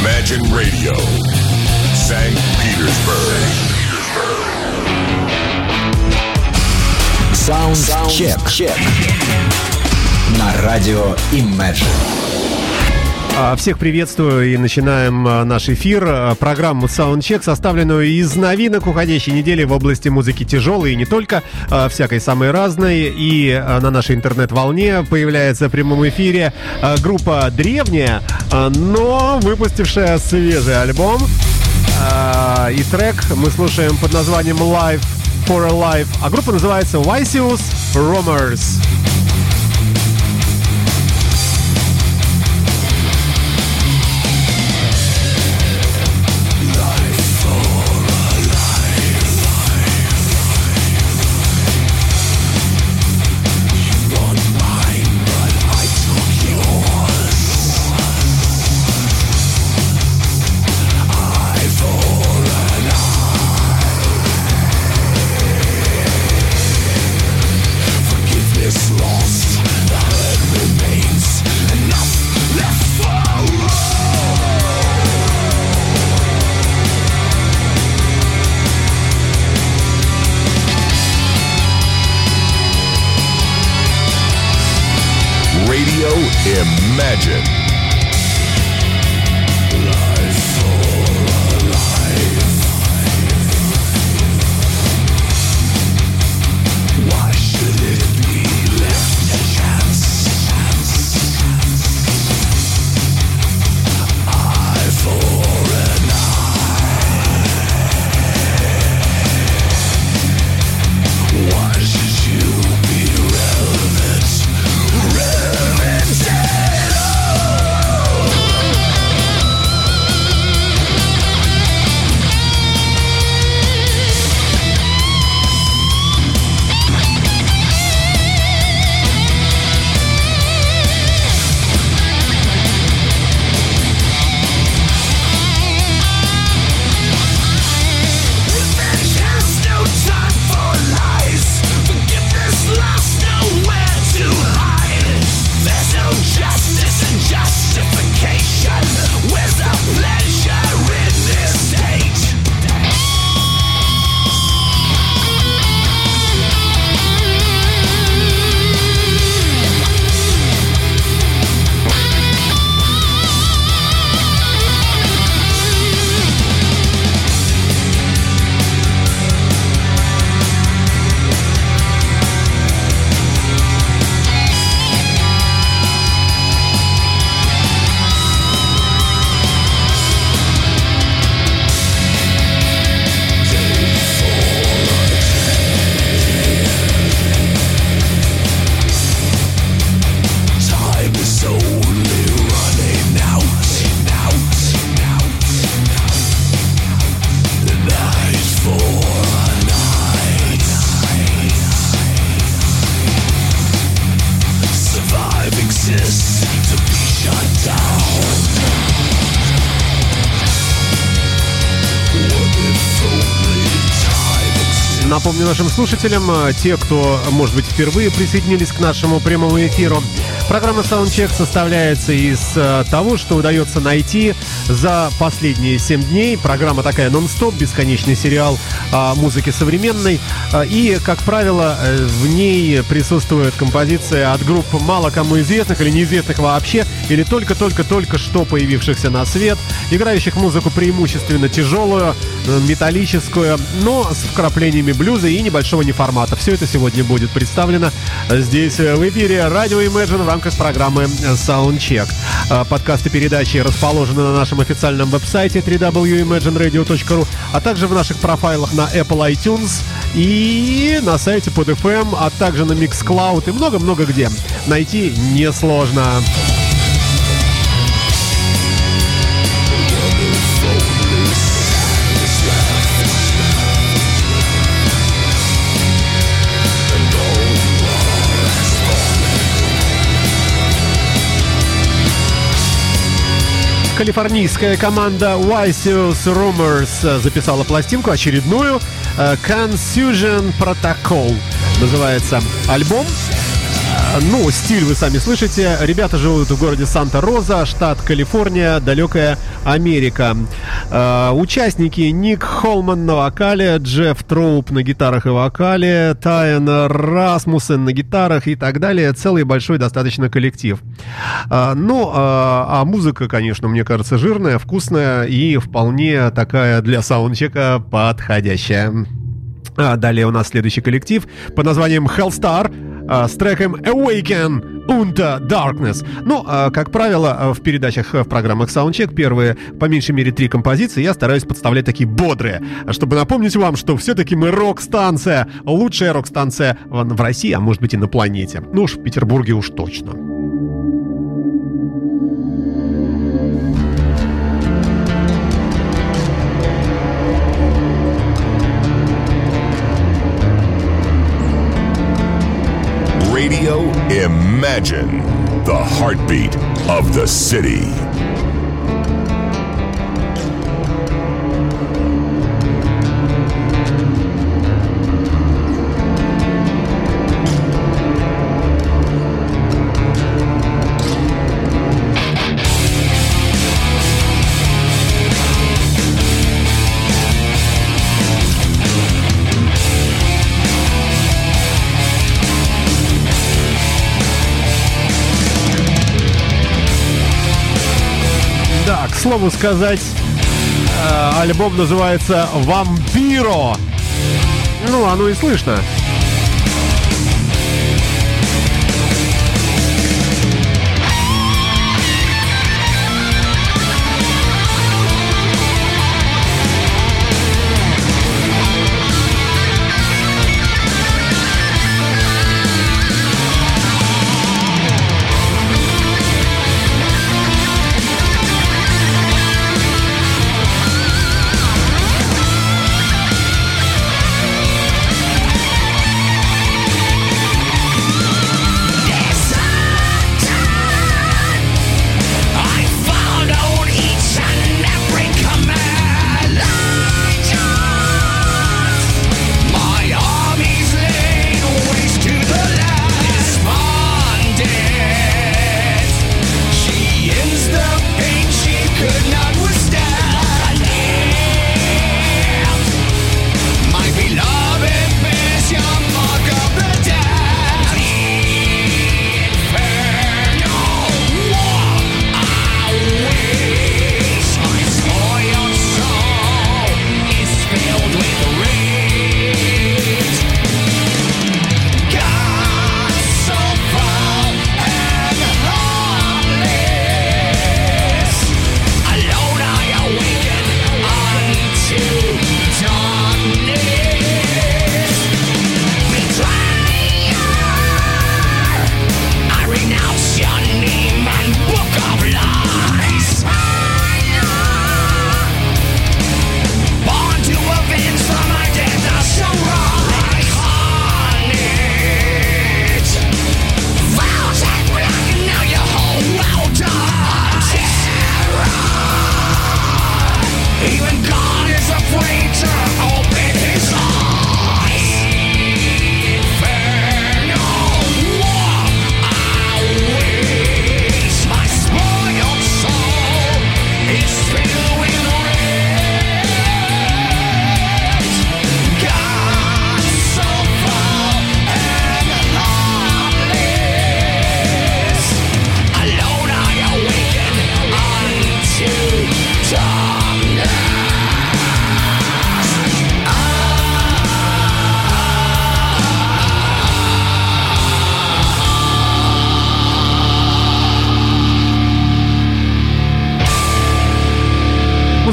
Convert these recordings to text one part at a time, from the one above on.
Imagine Radio, St. Petersburg. Саундчек. На радио Imagine. А, Всех приветствую и начинаем а, наш эфир. а, Программу Soundcheck, составленную из новинок уходящей недели в области музыки тяжелой и не только, всякой самой разной. И на нашей интернет-волне появляется в прямом эфире группа древняя, но выпустившая свежий альбом. И трек мы слушаем под названием Live for a Life. А группа называется Vysius Romers. Напомню нашим слушателям, э, те, кто, может быть, впервые присоединились к нашему прямому эфиру, программа Soundcheck составляется из э, того, что удается найти за последние 7 дней. Программа такая нон-стоп, бесконечный сериал о музыке современной. И, как правило, э, в ней присутствует композиция от групп мало кому известных или неизвестных вообще, или только-только-только что появившихся на свет, играющих музыку преимущественно тяжелую, э, металлическую, но с вкраплениями блюза и небольшого неформата. Все это сегодня будет представлено здесь э, в эфире радио Imagine в рамках программы Soundcheck. Э, Подкасты передачи расположены на нашем официальном веб-сайте www.imagineradio.ru, а также в наших профайлах на Apple iTunes и на сайте под FM, а также на Mixcloud и много-много где. Найти несложно. Калифорнийская команда Wysius Rumors э, записала пластинку очередную э, Confusion Protocol. Называется альбом. Ну, стиль вы сами слышите. Ребята живут в городе Санта-Роза, штат Калифорния, далекая Америка. Э, участники Ник Холман на вокале, Джефф Троуп на гитарах и вокале, Тайан Расмуссен на гитарах и так далее. Целый большой достаточно коллектив. Э, ну, э, а музыка, конечно, мне кажется, жирная, вкусная и вполне такая для саундчека подходящая. А далее у нас следующий коллектив под названием Hellstar а, с треком Awaken Unto Darkness. Ну, а, как правило, а, в передачах, в программах Soundcheck первые, по меньшей мере, три композиции я стараюсь подставлять такие бодрые, чтобы напомнить вам, что все-таки мы рок-станция, лучшая рок-станция в России, а может быть и на планете. Ну уж в Петербурге уж точно. Imagine the heartbeat of the city. Слову сказать, э, альбом называется «Вампиро». Ну, оно и слышно.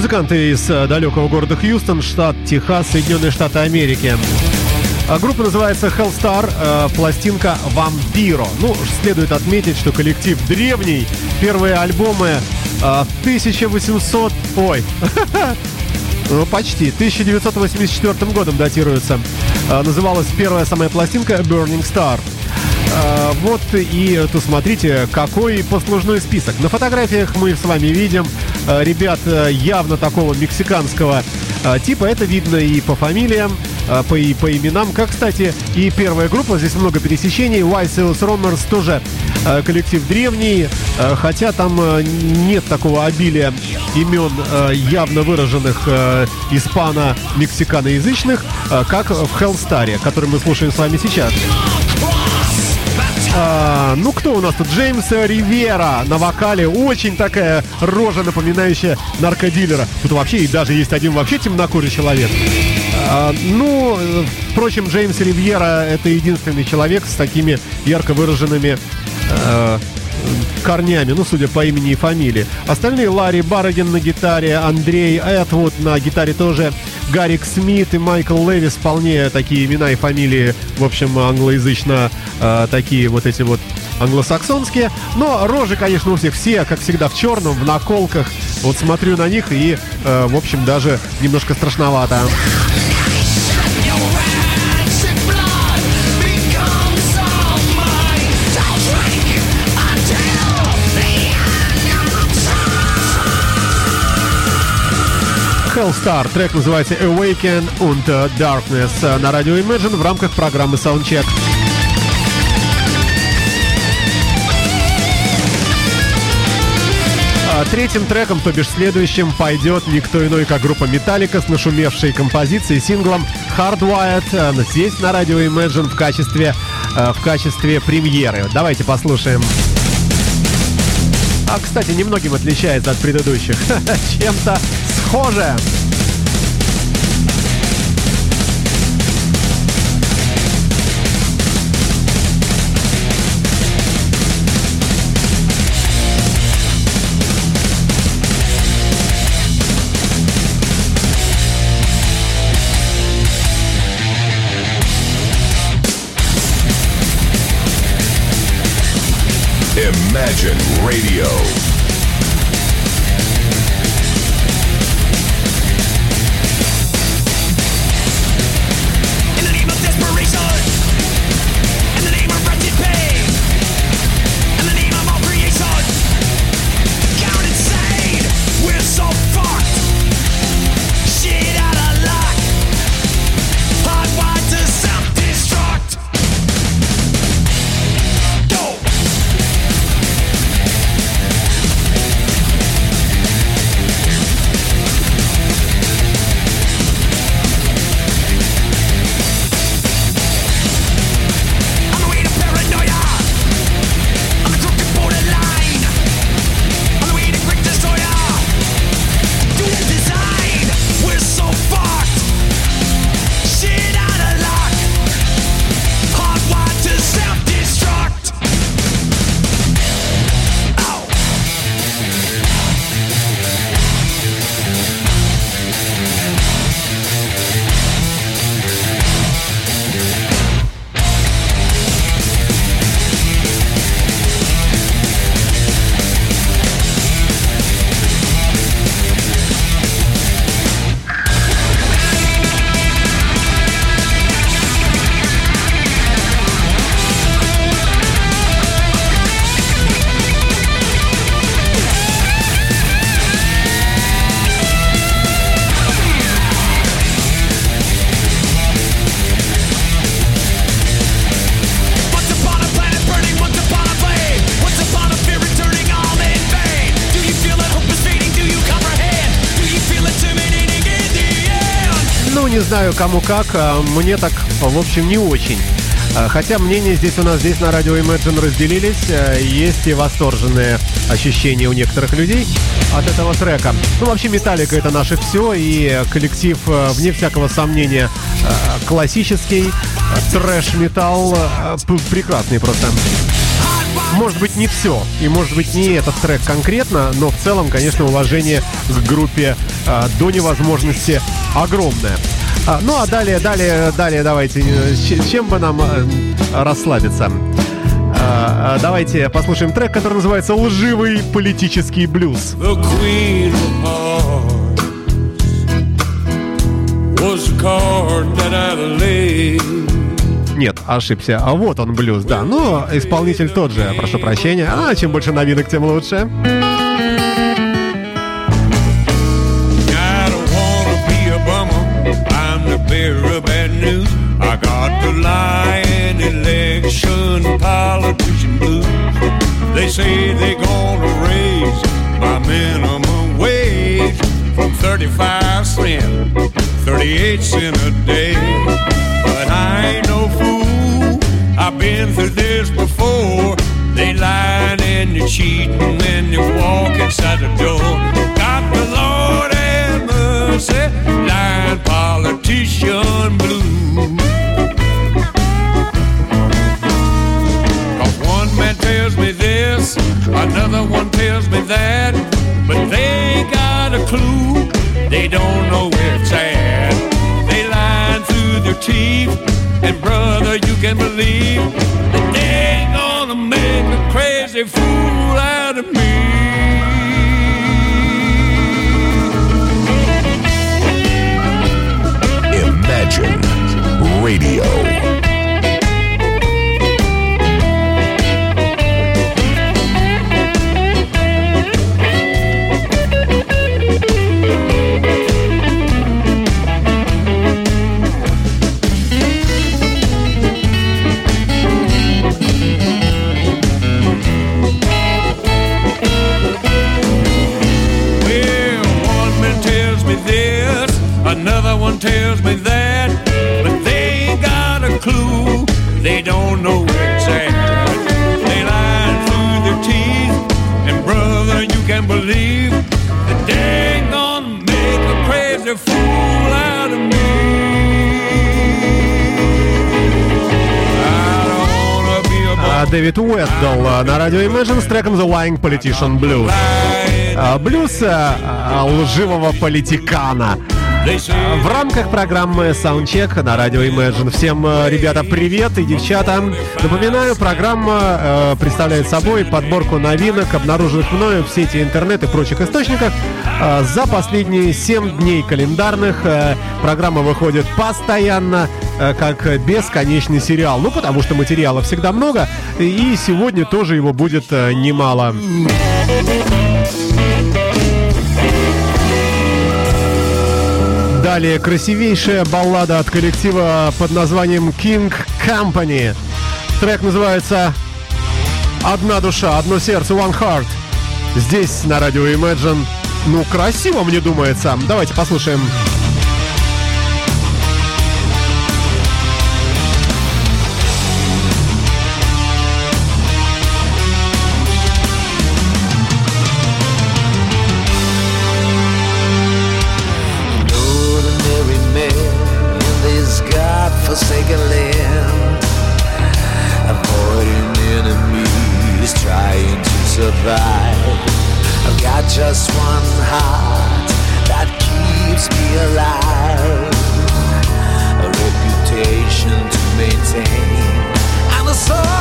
Музыканты из э, далекого города Хьюстон, штат Техас, Соединенные Штаты Америки. А группа называется Hellstar, э, пластинка Vampiro. Ну, следует отметить, что коллектив древний. Первые альбомы э, 1800... Ой, ну, почти. 1984 годом датируются. Э, называлась первая самая пластинка Burning Star. Э, вот и тут смотрите, какой послужной список. На фотографиях мы с вами видим Э, ребят э, явно такого мексиканского э, типа. Это видно и по фамилиям. по, по именам. Как, кстати, и первая группа, здесь много пересечений. White Sales Romers тоже коллектив древний, хотя там нет такого обилия имен явно выраженных испано-мексиканоязычных, как в Hellstar, который мы слушаем с вами сейчас. А, ну, кто у нас тут? Джеймс Ривера на вокале. Очень такая рожа, напоминающая наркодилера. Тут вообще и даже есть один вообще темнокурый человек. А, ну, впрочем, Джеймс Ривьера это единственный человек с такими ярко выраженными а, корнями, ну, судя по имени и фамилии. Остальные Ларри Барагин на гитаре, Андрей Этвуд на гитаре тоже, Гарик Смит и Майкл Левис вполне такие имена и фамилии, в общем, англоязычно э, такие вот эти вот англосаксонские. Но рожи, конечно, у всех все, как всегда, в черном, в наколках. Вот смотрю на них и, э, в общем, даже немножко страшновато. Hellstar. Трек называется Awaken und Darkness на радио Imagine в рамках программы Soundcheck. А третьим треком, то бишь следующим, пойдет никто иной, как группа Metallica с нашумевшей композицией синглом Hardwired здесь на радио Imagine в качестве, э, в качестве премьеры. Давайте послушаем. А, кстати, немногим отличается от предыдущих. Чем-то chorze. Imagine Radio. Кому как, а мне так, в общем, не очень. А, хотя мнения здесь у нас здесь на радио Imagine разделились, а, есть и восторженные ощущения у некоторых людей от этого трека. Ну, вообще, Металлика это наше все, и коллектив, вне всякого сомнения, классический, трэш-металл, прекрасный просто. Может быть, не все, и может быть, не этот трек конкретно, но в целом, конечно, уважение к группе до невозможности огромное. А, ну а далее, далее, далее давайте, э, чем бы нам э, расслабиться? А, а, давайте послушаем трек, который называется «Лживый политический блюз». Нет, ошибся. А вот он блюз, да. Но исполнитель тот же, прошу прощения. А чем больше новинок, тем лучше. say they're gonna raise my minimum wage from 35 cent, 38 cent a day. But I ain't no fool. I've been through this before. They lying and you're cheating when you walk inside the door. God, the Lord have mercy. Lying another one tells me that, but they ain't got a clue. They don't know where it's at. They lying through their teeth, and brother, you can believe that they ain't gonna make a crazy fool out of me. Imagine Radio. Another one tells me that, but they ain't got a clue. They don't know it's at. They lie through their teeth, and brother, you can believe that they ain't gonna make a crazy fool out of me. Дэвид Уэддл на радио Imagine с треком The Lying Politician Blues. Блюз лживого политикана. В рамках программы Soundcheck на радио Imagine. Всем, э, ребята, привет и девчата. Напоминаю, программа э, представляет собой подборку новинок, обнаруженных мною в сети интернет и прочих источниках э, за последние 7 дней календарных. Э, программа выходит постоянно, э, как бесконечный сериал. Ну, потому что материала всегда много, и сегодня тоже его будет э, немало. Далее красивейшая баллада от коллектива под названием King Company. Трек называется «Одна душа, одно сердце, One Heart». Здесь на радио Imagine. Ну, красиво, мне думается. Давайте послушаем. Послушаем. just one heart that keeps me alive. A reputation to maintain and a soul.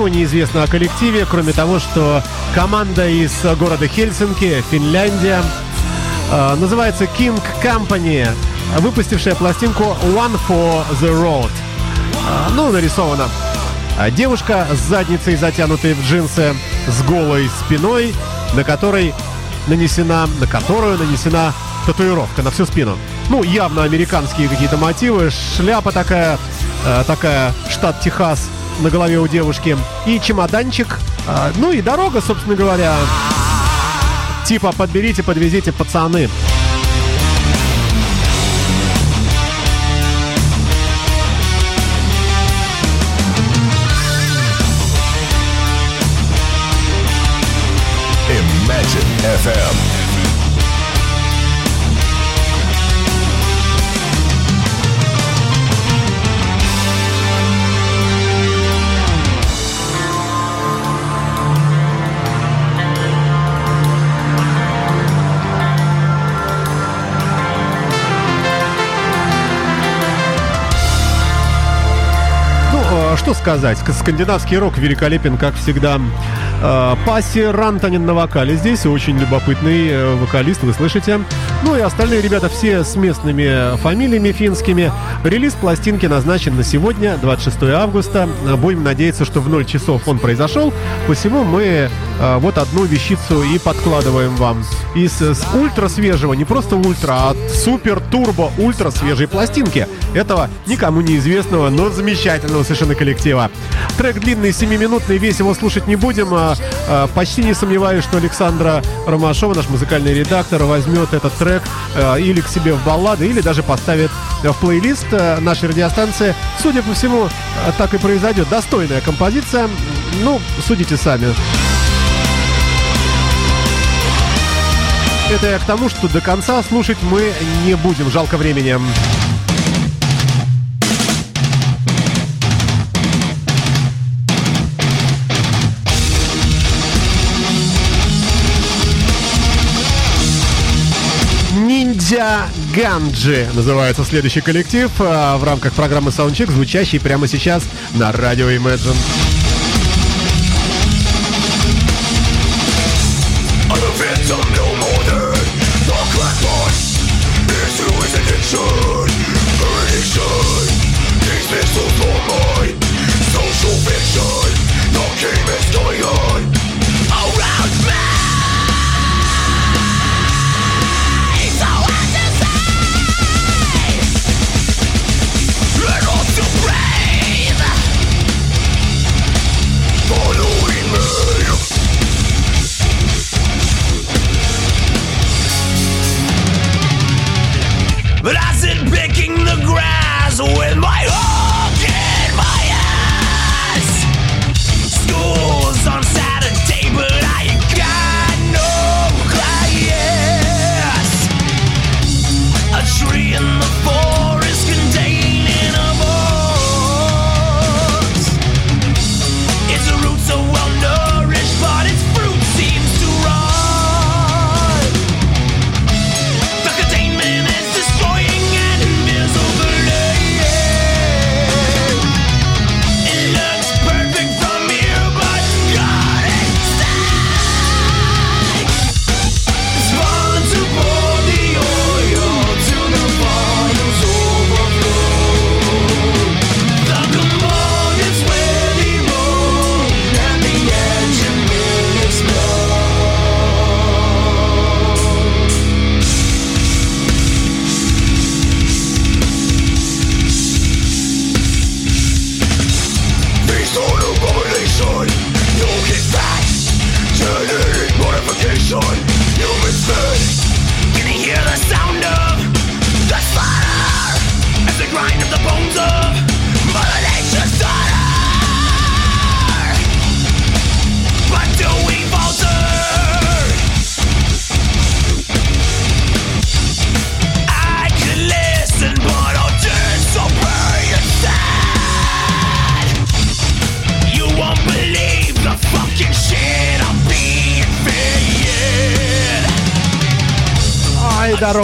Ничего не известно о коллективе, кроме того, что команда из города Хельсинки, Финляндия, э, называется King Company, выпустившая пластинку One for the Road. Э, ну, нарисована девушка с задницей, затянутой в джинсы, с голой спиной, на которой нанесена, на которую нанесена татуировка на всю спину. Ну, явно американские какие-то мотивы, шляпа такая, э, такая штат Техас на голове у девушки и чемоданчик, э, ну и дорога, собственно говоря. Типа подберите, подвезите, пацаны. Imagine FM. Сказать, скандинавский рок великолепен, как всегда. Э, Паси Рантанин на вокале здесь, очень любопытный э, вокалист, вы слышите. Ну и остальные ребята все с местными фамилиями финскими. Релиз пластинки назначен на сегодня, 26 августа. Будем надеяться, что в 0 часов он произошел. Посему мы э, вот одну вещицу и подкладываем вам. Из ультра свежего, не просто ультра, а супер турбо ультра свежей пластинки. Этого никому неизвестного, но замечательного совершенно коллектива. Трек длинный, 7-минутный, весь его слушать не будем. А, а, почти не сомневаюсь, что Александра Ромашова, наш музыкальный редактор, возьмет этот трек а, или к себе в баллады, или даже поставит в плейлист а, нашей радиостанции. Судя по всему, а, так и произойдет. Достойная композиция. Ну, судите сами. Это я к тому, что до конца слушать мы не будем. Жалко времени. Ниндзя Ганджи называется следующий коллектив а, в рамках программы Soundcheck, звучащий прямо сейчас на радио Imagine. eyes with my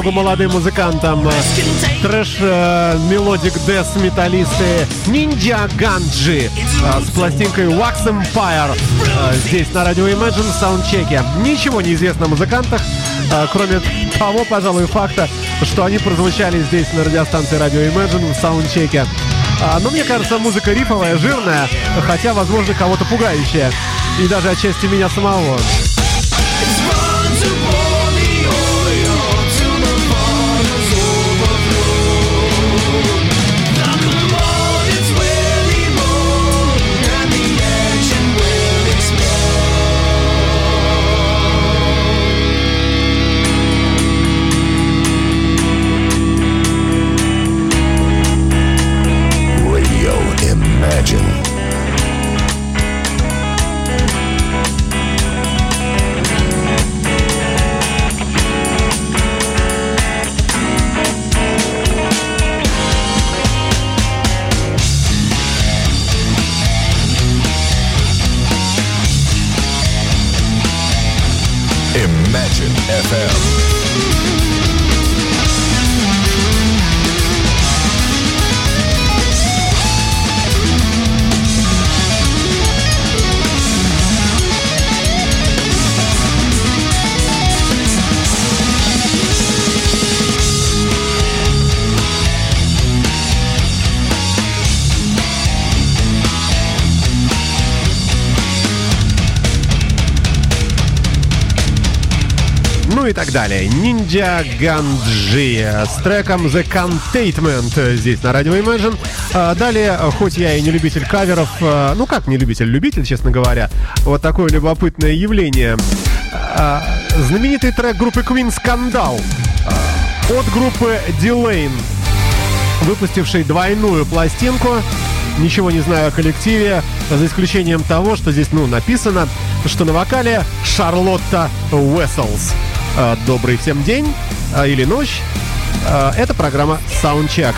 дорогу молодым музыкантам. Трэш melodic death металлисты Ninja Ганджи с пластинкой Wax Empire. Здесь на радио Imagine в саундчеке. Ничего не известно о музыкантах, кроме того, пожалуй, факта, что они прозвучали здесь на радиостанции радио Imagine в саундчеке. А, но мне кажется, музыка рифовая, жирная, хотя, возможно, кого-то пугающая. И даже отчасти меня самого. И так далее. Ninja Ганджи с треком The Containment здесь на радио Imagine. А, далее, хоть я и не любитель каверов, а, ну как не любитель, любитель, честно говоря, вот такое любопытное явление. А, знаменитый трек группы Queen Скандал от группы Delane, выпустившей двойную пластинку. Ничего не знаю о коллективе, за исключением того, что здесь, ну, написано, что на вокале Шарлотта Уэсселс. Э, добрый всем день э, или ночь. Э, это программа Soundcheck.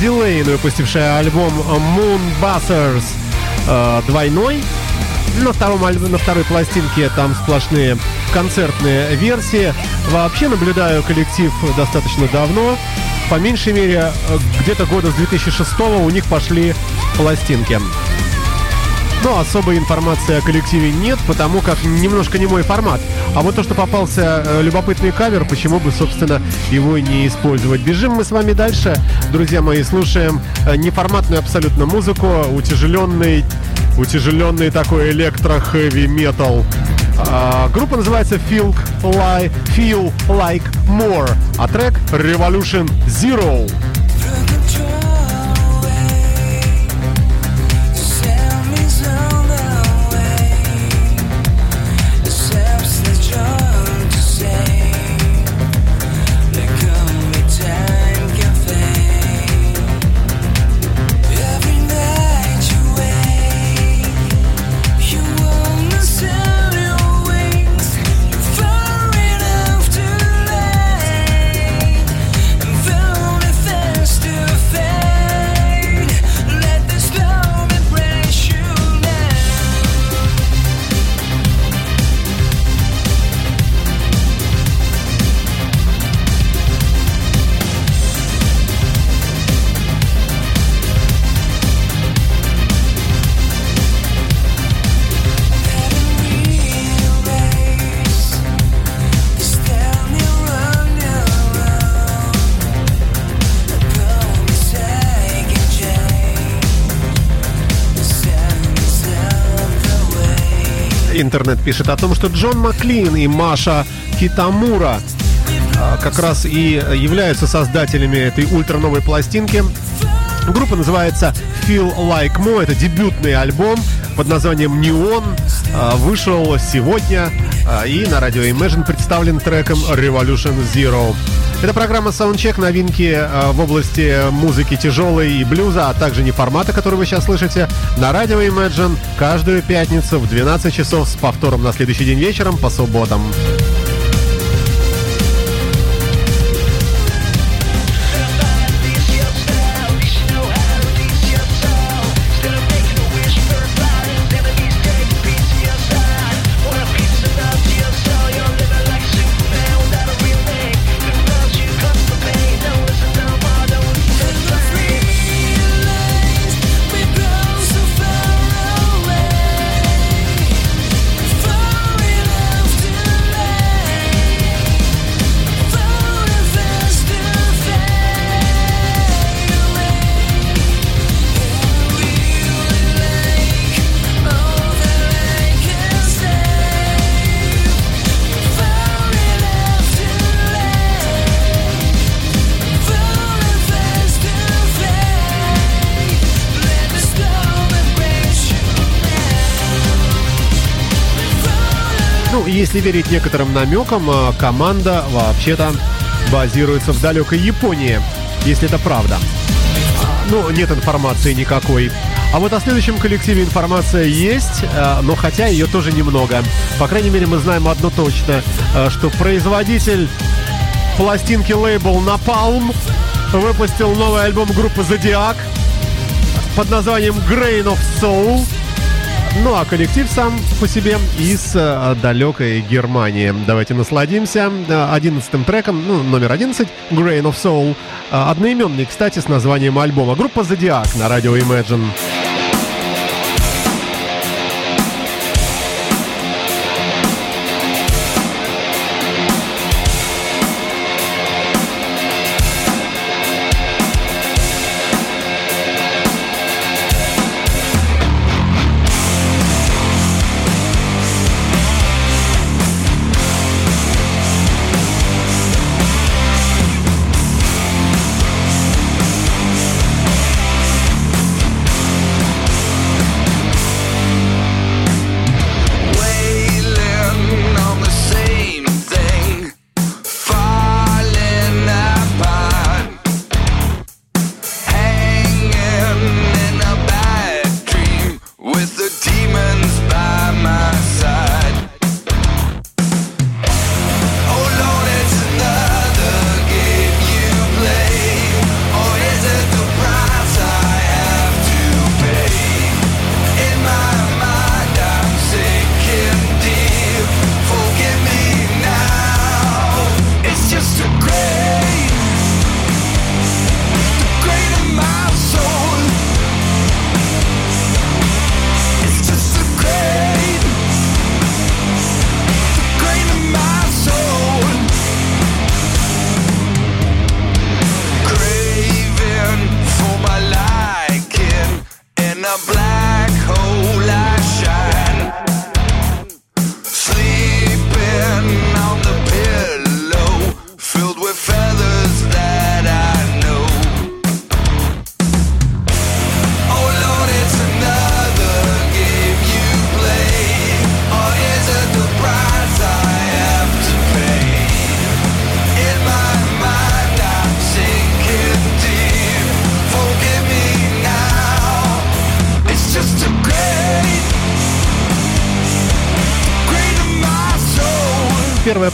Delane, выпустившая альбом Moon Buzzers э, двойной. На, втором, на второй пластинке там сплошные концертные версии. Вообще наблюдаю коллектив достаточно давно. По меньшей мере, э, где-то года с 2006 у них пошли пластинки. Но особой информации о коллективе нет, потому как немножко не мой формат. А вот то, что попался э, любопытный кавер, почему бы, собственно, его не использовать. Бежим мы с вами дальше. Друзья мои, слушаем э, неформатную абсолютно музыку, утяжеленный, утяжеленный такой электро-хэви метал. А, группа называется Feel Like, Feel Like More, а трек Revolution Zero. Интернет пишет о том, что Джон Маклин и Маша Китамура а, как раз и являются создателями этой ультра-новой пластинки. Группа называется Feel Like Mo. Это дебютный альбом под названием Neon. А, вышел сегодня а, и на радио Imagine представлен треком Revolution Zero. Это программа Soundcheck, новинки э, в области музыки тяжелой и блюза, а также не формата, который вы сейчас слышите, на радио Imagine каждую пятницу в 12 часов с повтором на следующий день вечером по субботам. Если верить некоторым намекам, э, команда вообще-то базируется в далекой Японии, если это правда. Ну, нет информации никакой. А вот о следующем коллективе информация есть, э, но хотя ее тоже немного. По крайней мере, мы знаем одно точно, э, что производитель пластинки лейбл Napalm выпустил новый альбом группы Zodiac под названием Grain of Soul – ну а коллектив сам по себе из э, далекой Германии. Давайте насладимся э, одиннадцатым треком, ну, номер 11, Grain of Soul. Э, одноименный, кстати, с названием альбома. Группа Zodiac на радио Imagine.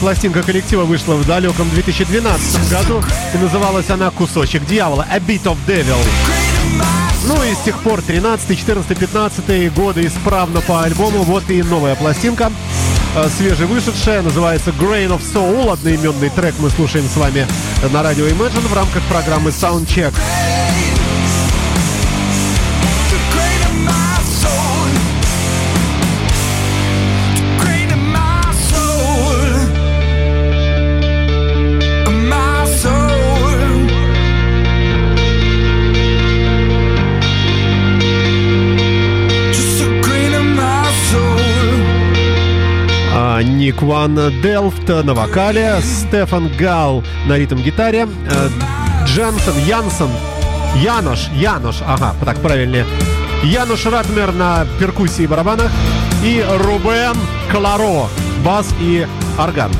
Пластинка коллектива вышла в далеком 2012 году и называлась она «Кусочек дьявола» «A Bit of Devil». Ну и с тех пор 13, 14, 15 годы исправно по альбому. Вот и новая пластинка, э, свежевышедшая, называется Grain of Soul. Одноименный трек мы слушаем с вами на радио Imagine в рамках программы Soundcheck. Ник Ван Делфт на вокале, Стефан Гал на ритм-гитаре, э, Дженсен, Янсен, Янош, Янош, ага, так правильнее, Януш Ратмер на перкуссии и барабанах и Рубен Кларо, бас и орган.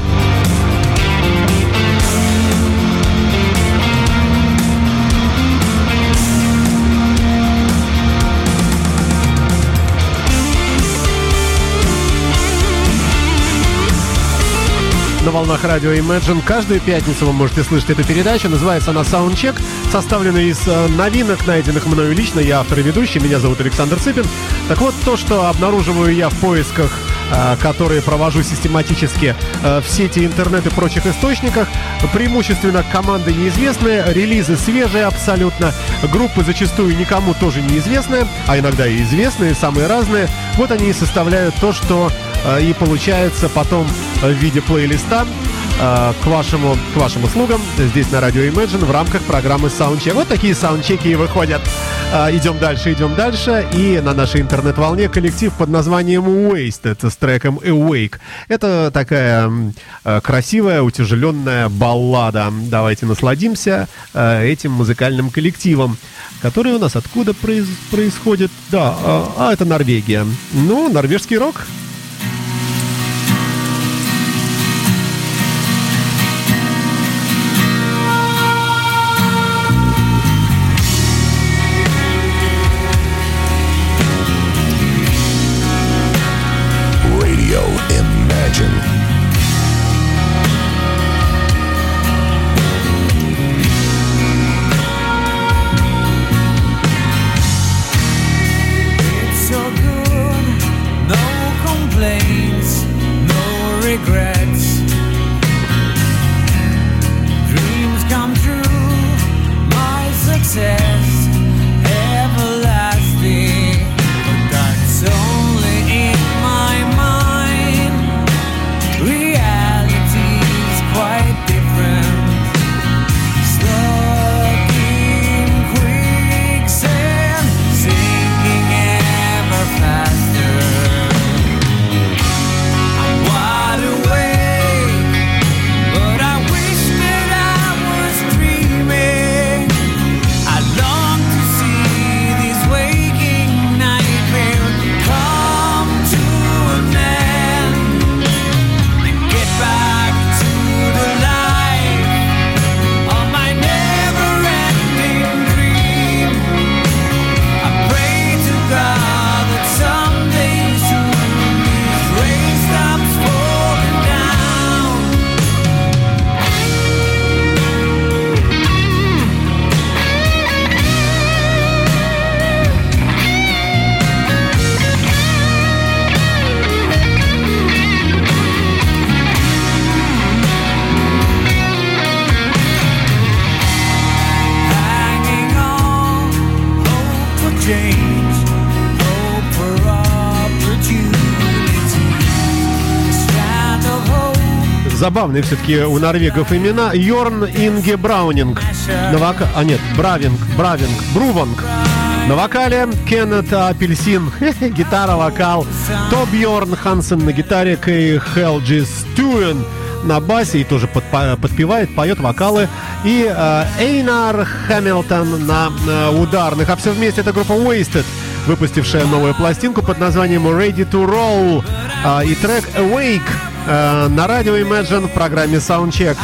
На волнах радио Imagine. Каждую пятницу вы можете слышать эту передачу. Называется она Soundcheck, составленная из э, новинок, найденных мною лично. Я автор и ведущий, меня зовут Александр Цыпин. Так вот, то, что обнаруживаю я в поисках э, которые провожу систематически э, в сети интернет и прочих источниках. Преимущественно команды неизвестные, релизы свежие абсолютно, группы зачастую никому тоже неизвестные, а иногда и известные, самые разные. Вот они и составляют то, что и получается потом в виде плейлиста э, к вашему, к вашим услугам здесь на радио Imagine в рамках программы Soundcheck. Вот такие саундчеки и выходят. Э, идем дальше, идем дальше. И на нашей интернет-волне коллектив под названием Wasted с треком Awake. Это такая э, красивая, утяжеленная баллада. Давайте насладимся этим музыкальным коллективом который у нас откуда произ происходит? Да, а это Норвегия. Ну, норвежский рок. Забавные все-таки у норвегов имена. Йорн Инге Браунинг. На вока... А нет, Бравинг, Бравинг, Бруванг. На вокале Кеннет Апельсин, гитара, вокал. То Бьорн Хансен на гитаре, Кей Хелджи Стюен на басе и тоже под, подпевает, поет вокалы. И э, Эйнар Хэмилтон на э, ударных. А все вместе это группа Wasted, выпустившая новую пластинку под названием Ready to Roll. Э, и трек Awake э, на радио Imagine в программе Soundcheck.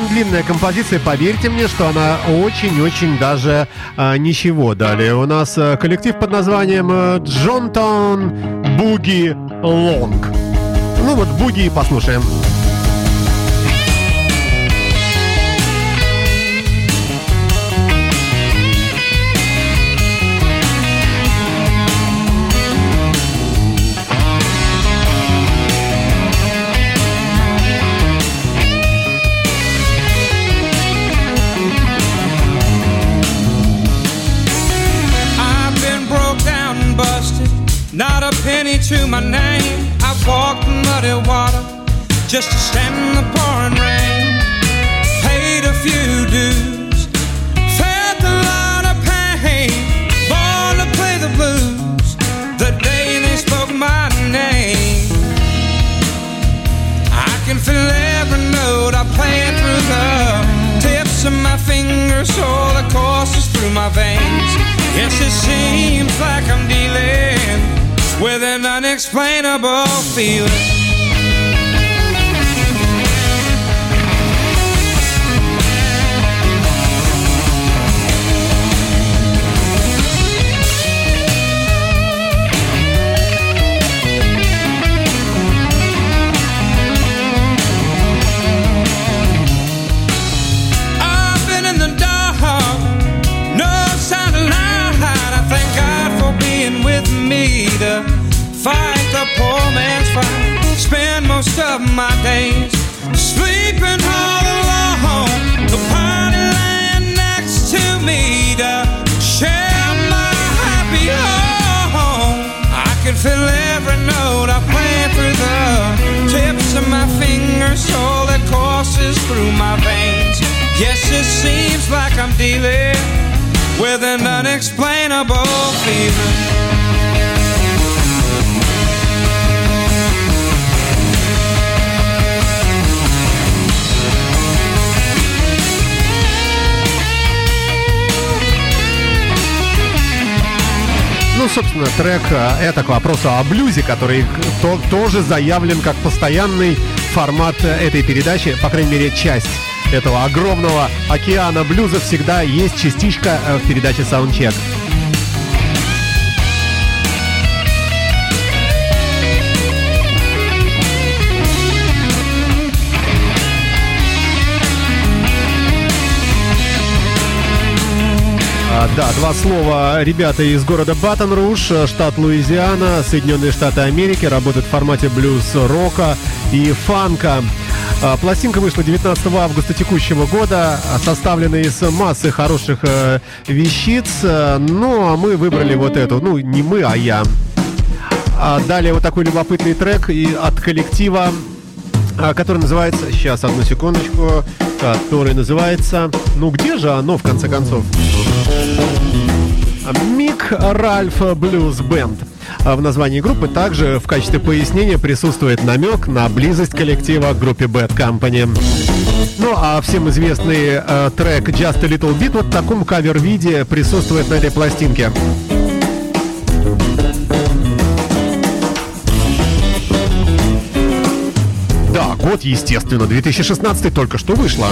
Длинная композиция, поверьте мне, что она очень-очень даже а, ничего. Далее у нас а, коллектив под названием Джонтон Буги Лонг. Ну вот Буги послушаем. penny to my name. I've walked muddy water just to stand in the pouring rain. Paid a few dues, felt a lot of pain. Born to play the blues the day they spoke my name. I can feel every note I play through the tips of my fingers, all the courses through my veins. Yes, it seems like I'm dealing with an unexplainable feeling. My days sleeping all alone. The party lying next to me to share my happy home. I can feel every note I play through the tips of my fingers, all that courses through my veins. Yes, it seems like I'm dealing with an unexplainable feeling. Собственно, трек э, это к вопросу о блюзе, который то, тоже заявлен как постоянный формат э, этой передачи, по крайней мере, часть этого огромного океана блюза всегда есть частичка э, в передаче Soundcheck. А, да, два слова. Ребята из города Батон-Руш, штат Луизиана, Соединенные Штаты Америки, работают в формате блюз-рока и фанка. А, пластинка вышла 19 августа текущего года, составлена из массы хороших э, вещиц. Ну, а мы выбрали вот эту. Ну, не мы, а я. А далее вот такой любопытный трек и от коллектива, который называется... Сейчас, одну секундочку который называется «Ну где же оно, в конце концов?» Мик Ральф Блюз Бенд. В названии группы также в качестве пояснения присутствует намек на близость коллектива к группе Bad Company. Ну а всем известный э, трек Just a Little Bit вот в таком кавер-виде присутствует на этой пластинке. Год, естественно, 2016 только что вышла.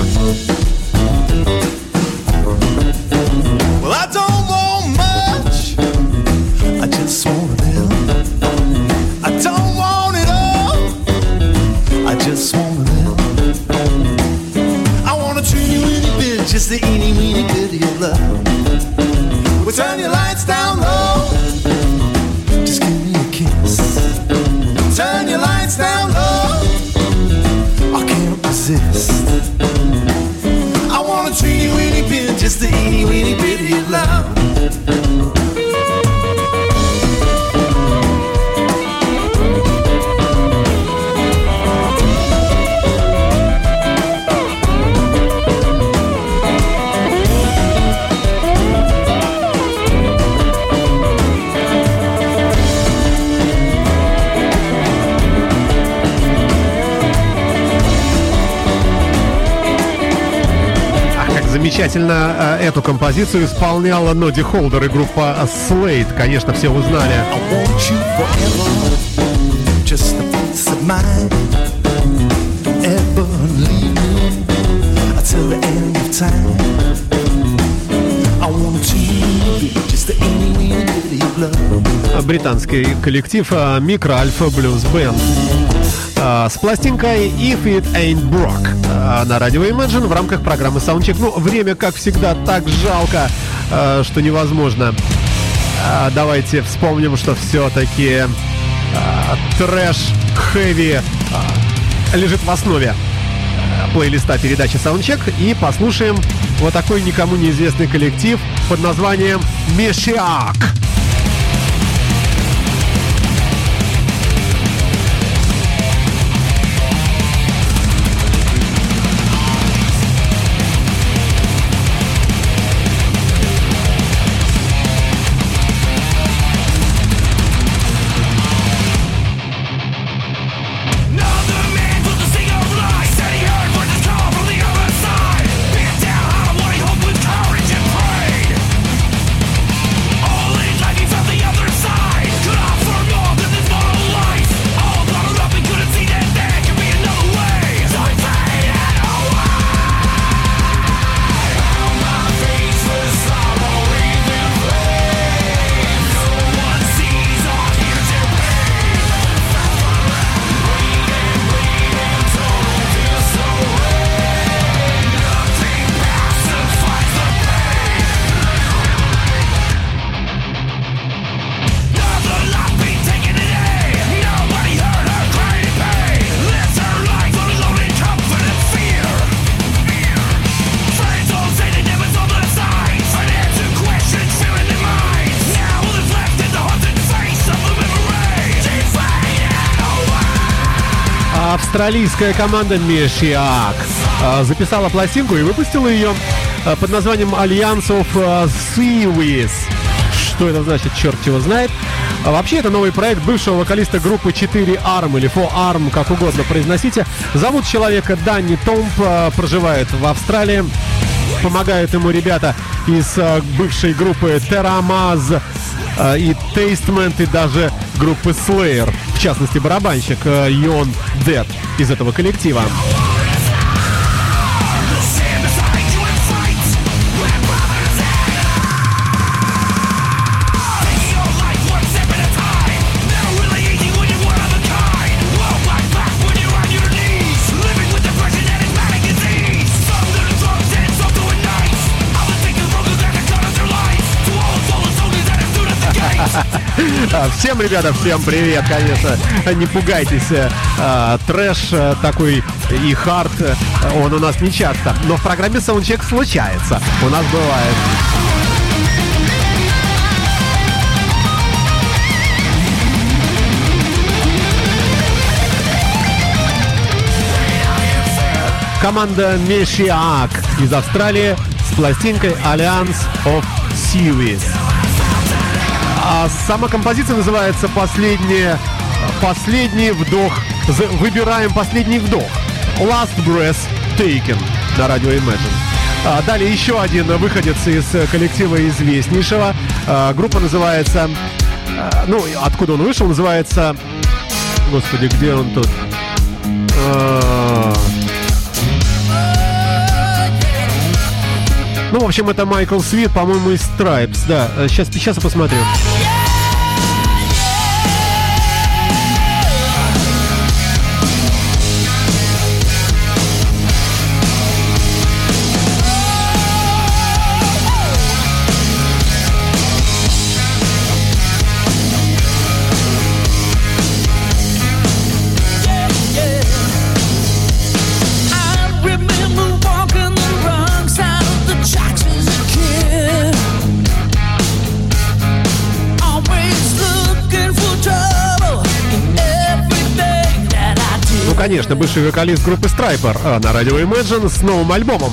Самостоятельно э, эту композицию исполняла Ноди Холдер и группа Слейд, Конечно, все узнали. Британский коллектив э, Микро Альфа Блюз Бенд с пластинкой If It Ain't Broke на радио Imagine в рамках программы Soundcheck. Ну, время, как всегда, так жалко, что невозможно. Давайте вспомним, что все-таки трэш, хэви лежит в основе плейлиста передачи Soundcheck и послушаем вот такой никому неизвестный коллектив под названием Мешиак. Австралийская команда Мешиак а, записала пластинку и выпустила ее а, под названием Alliance of Seaweeds. Что это значит, черт его знает. А вообще, это новый проект бывшего вокалиста группы 4 Arm или 4 Arm, как угодно произносите. Зовут человека Данни Томп, проживает в Австралии. Помогают ему ребята из бывшей группы Terramaz и Tastament, и даже группы Slayer в частности барабанщик Йон э, Дед из этого коллектива. Всем, ребята, всем привет, конечно. Не пугайтесь. А, трэш э, такой и хард, э, он у нас не часто. Но в программе Soundcheck случается. У нас бывает. Команда Мешиак из Австралии с пластинкой Alliance of Series. А сама композиция называется «Последний, последний вдох». Выбираем «Последний вдох». Last Breath Taken на радио Imagine. А далее еще один выходец из коллектива известнейшего. А, группа называется... А, ну, откуда он вышел, называется... Господи, где он тут? Ну, в общем, это Майкл Свит, по-моему, из Stripes. Да, сейчас, э, сейчас я посмотрю. Конечно, бывший вокалист группы а на радио Imagine с новым альбомом.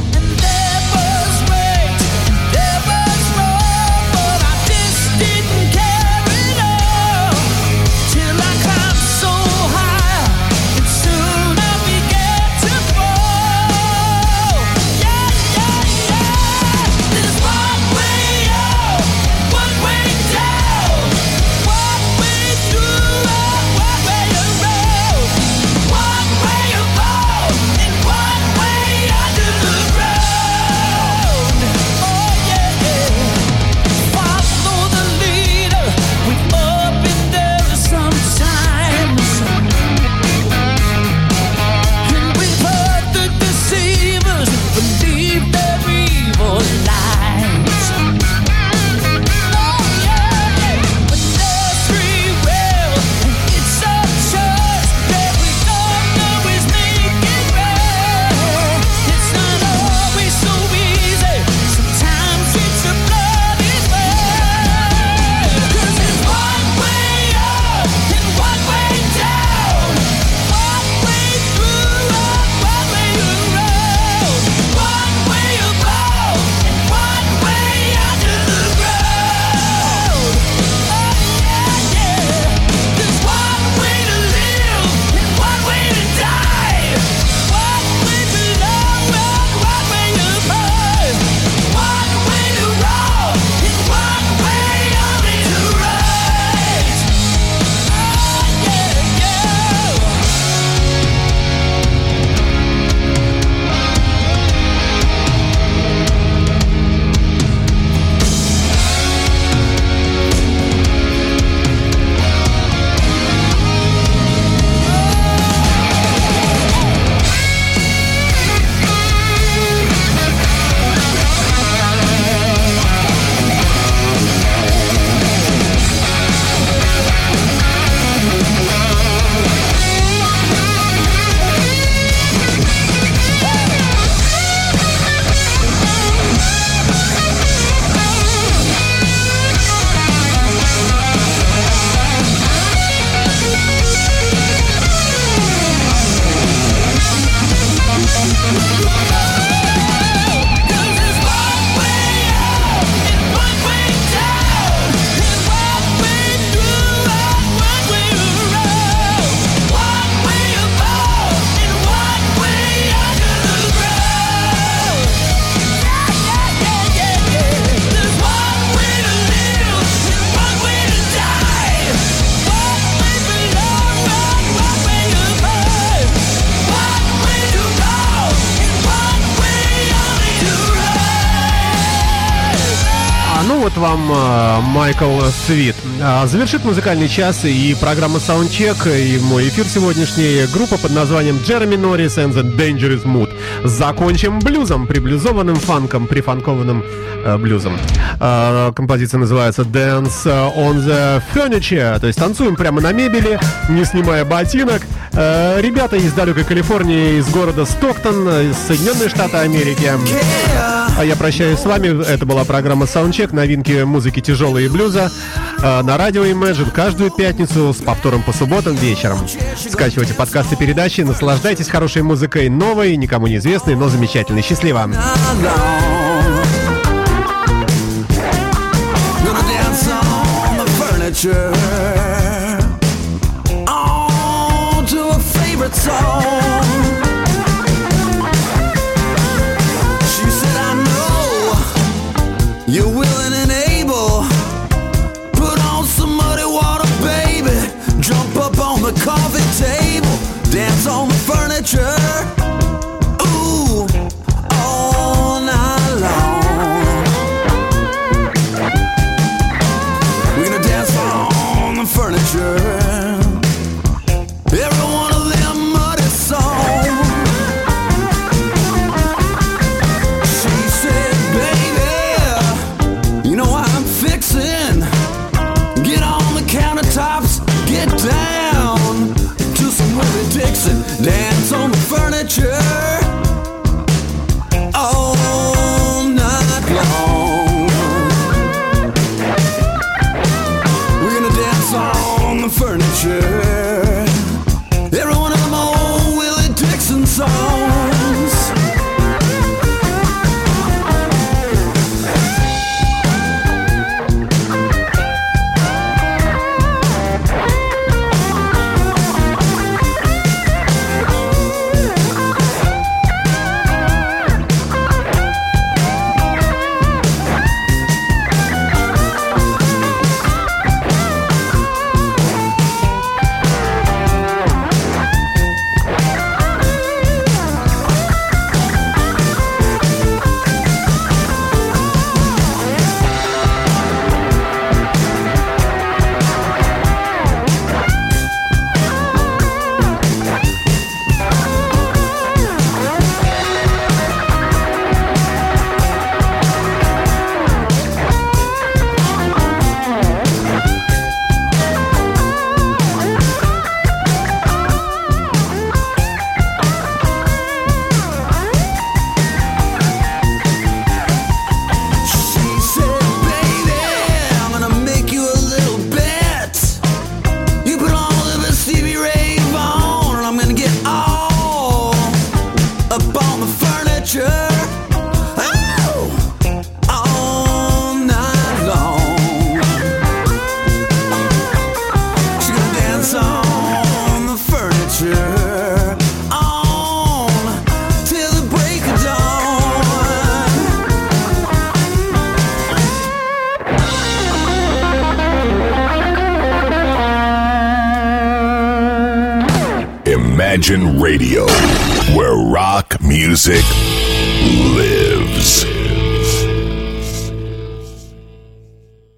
Майкл Свит. А, завершит музыкальный час и программа Soundcheck, и мой эфир сегодняшний. Группа под названием Джереми Норрис and the Dangerous Mood. Закончим блюзом, приблюзованным фанком, прифанкованным э, блюзом. Э, композиция называется Dance on the Furniture, то есть танцуем прямо на мебели, не снимая ботинок. Э, ребята из далекой Калифорнии, из города Стоктон, из Соединенные Штаты Америки. А я прощаюсь с вами. Это была программа Soundcheck, новинки музыки тяжелой и блюза э, на радио Imagine каждую пятницу с повтором по субботам вечером. Скачивайте подкасты передачи, наслаждайтесь хорошей музыкой, новой, никому неизвестной, но замечательной. Счастливо! song